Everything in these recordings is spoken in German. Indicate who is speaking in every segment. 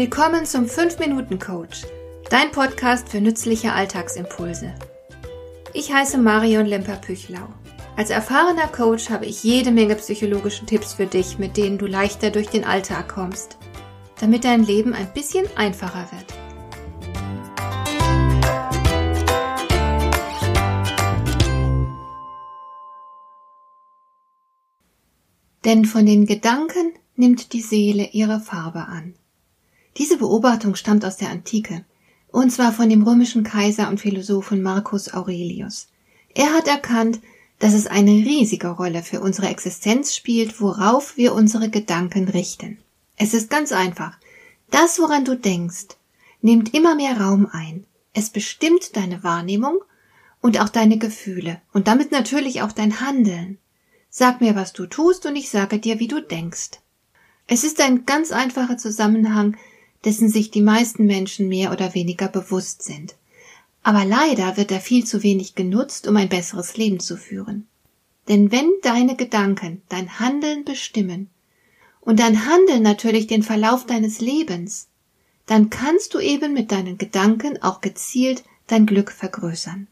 Speaker 1: Willkommen zum 5-Minuten-Coach, dein Podcast für nützliche Alltagsimpulse. Ich heiße Marion Lemper-Püchlau. Als erfahrener Coach habe ich jede Menge psychologische Tipps für dich, mit denen du leichter durch den Alltag kommst, damit dein Leben ein bisschen einfacher wird. Denn von den Gedanken nimmt die Seele ihre Farbe an. Diese Beobachtung stammt aus der Antike, und zwar von dem römischen Kaiser und Philosophen Marcus Aurelius. Er hat erkannt, dass es eine riesige Rolle für unsere Existenz spielt, worauf wir unsere Gedanken richten. Es ist ganz einfach. Das, woran du denkst, nimmt immer mehr Raum ein. Es bestimmt deine Wahrnehmung und auch deine Gefühle und damit natürlich auch dein Handeln. Sag mir, was du tust, und ich sage dir, wie du denkst. Es ist ein ganz einfacher Zusammenhang, dessen sich die meisten Menschen mehr oder weniger bewusst sind. Aber leider wird er viel zu wenig genutzt, um ein besseres Leben zu führen. Denn wenn deine Gedanken dein Handeln bestimmen und dein Handeln natürlich den Verlauf deines Lebens, dann kannst du eben mit deinen Gedanken auch gezielt dein Glück vergrößern.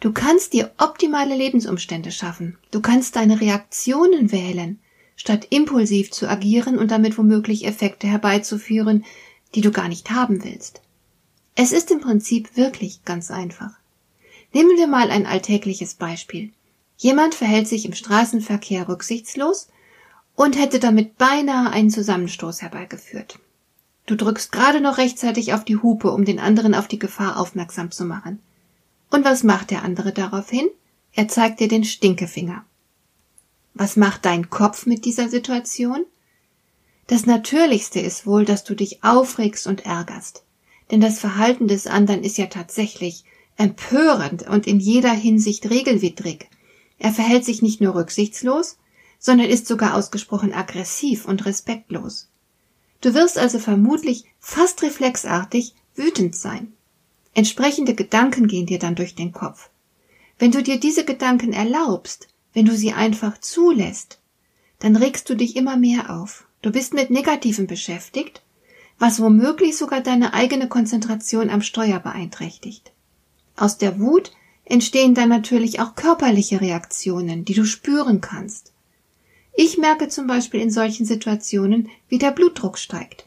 Speaker 1: Du kannst dir optimale Lebensumstände schaffen. Du kannst deine Reaktionen wählen, statt impulsiv zu agieren und damit womöglich Effekte herbeizuführen, die du gar nicht haben willst. Es ist im Prinzip wirklich ganz einfach. Nehmen wir mal ein alltägliches Beispiel. Jemand verhält sich im Straßenverkehr rücksichtslos und hätte damit beinahe einen Zusammenstoß herbeigeführt. Du drückst gerade noch rechtzeitig auf die Hupe, um den anderen auf die Gefahr aufmerksam zu machen. Und was macht der andere daraufhin? Er zeigt dir den Stinkefinger. Was macht dein Kopf mit dieser Situation? Das Natürlichste ist wohl, dass du dich aufregst und ärgerst. Denn das Verhalten des anderen ist ja tatsächlich empörend und in jeder Hinsicht regelwidrig. Er verhält sich nicht nur rücksichtslos, sondern ist sogar ausgesprochen aggressiv und respektlos. Du wirst also vermutlich fast reflexartig wütend sein. Entsprechende Gedanken gehen dir dann durch den Kopf. Wenn du dir diese Gedanken erlaubst, wenn du sie einfach zulässt, dann regst du dich immer mehr auf. Du bist mit Negativen beschäftigt, was womöglich sogar deine eigene Konzentration am Steuer beeinträchtigt. Aus der Wut entstehen dann natürlich auch körperliche Reaktionen, die du spüren kannst. Ich merke zum Beispiel in solchen Situationen, wie der Blutdruck steigt.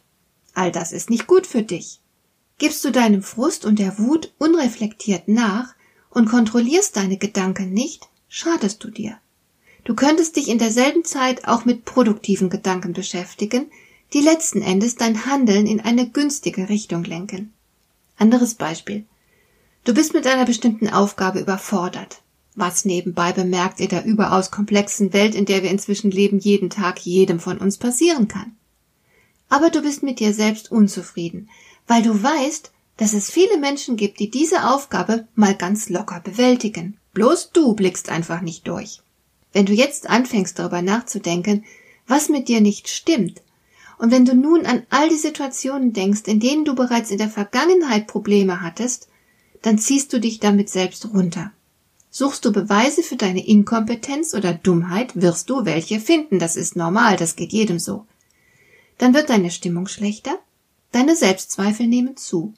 Speaker 1: All das ist nicht gut für dich. Gibst du deinem Frust und der Wut unreflektiert nach und kontrollierst deine Gedanken nicht, schadest du dir. Du könntest dich in derselben Zeit auch mit produktiven Gedanken beschäftigen, die letzten Endes dein Handeln in eine günstige Richtung lenken. Anderes Beispiel. Du bist mit einer bestimmten Aufgabe überfordert, was nebenbei bemerkt in der überaus komplexen Welt, in der wir inzwischen leben, jeden Tag jedem von uns passieren kann. Aber du bist mit dir selbst unzufrieden, weil du weißt, dass es viele Menschen gibt, die diese Aufgabe mal ganz locker bewältigen. Bloß du blickst einfach nicht durch. Wenn du jetzt anfängst darüber nachzudenken, was mit dir nicht stimmt, und wenn du nun an all die Situationen denkst, in denen du bereits in der Vergangenheit Probleme hattest, dann ziehst du dich damit selbst runter. Suchst du Beweise für deine Inkompetenz oder Dummheit, wirst du welche finden, das ist normal, das geht jedem so. Dann wird deine Stimmung schlechter, Deine Selbstzweifel nehmen zu.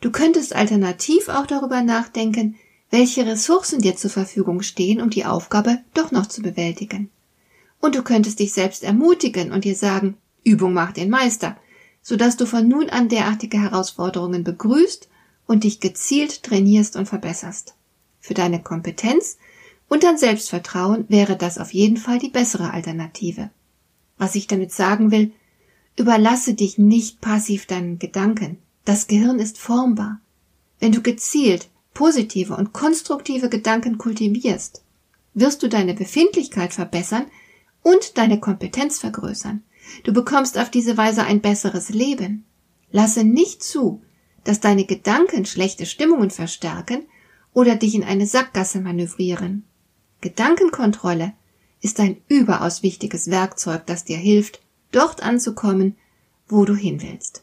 Speaker 1: Du könntest alternativ auch darüber nachdenken, welche Ressourcen dir zur Verfügung stehen, um die Aufgabe doch noch zu bewältigen. Und du könntest dich selbst ermutigen und dir sagen, Übung macht den Meister, sodass du von nun an derartige Herausforderungen begrüßt und dich gezielt trainierst und verbesserst. Für deine Kompetenz und dein Selbstvertrauen wäre das auf jeden Fall die bessere Alternative. Was ich damit sagen will, Überlasse dich nicht passiv deinen Gedanken. Das Gehirn ist formbar. Wenn du gezielt positive und konstruktive Gedanken kultivierst, wirst du deine Befindlichkeit verbessern und deine Kompetenz vergrößern. Du bekommst auf diese Weise ein besseres Leben. Lasse nicht zu, dass deine Gedanken schlechte Stimmungen verstärken oder dich in eine Sackgasse manövrieren. Gedankenkontrolle ist ein überaus wichtiges Werkzeug, das dir hilft, dort anzukommen, wo du hin willst.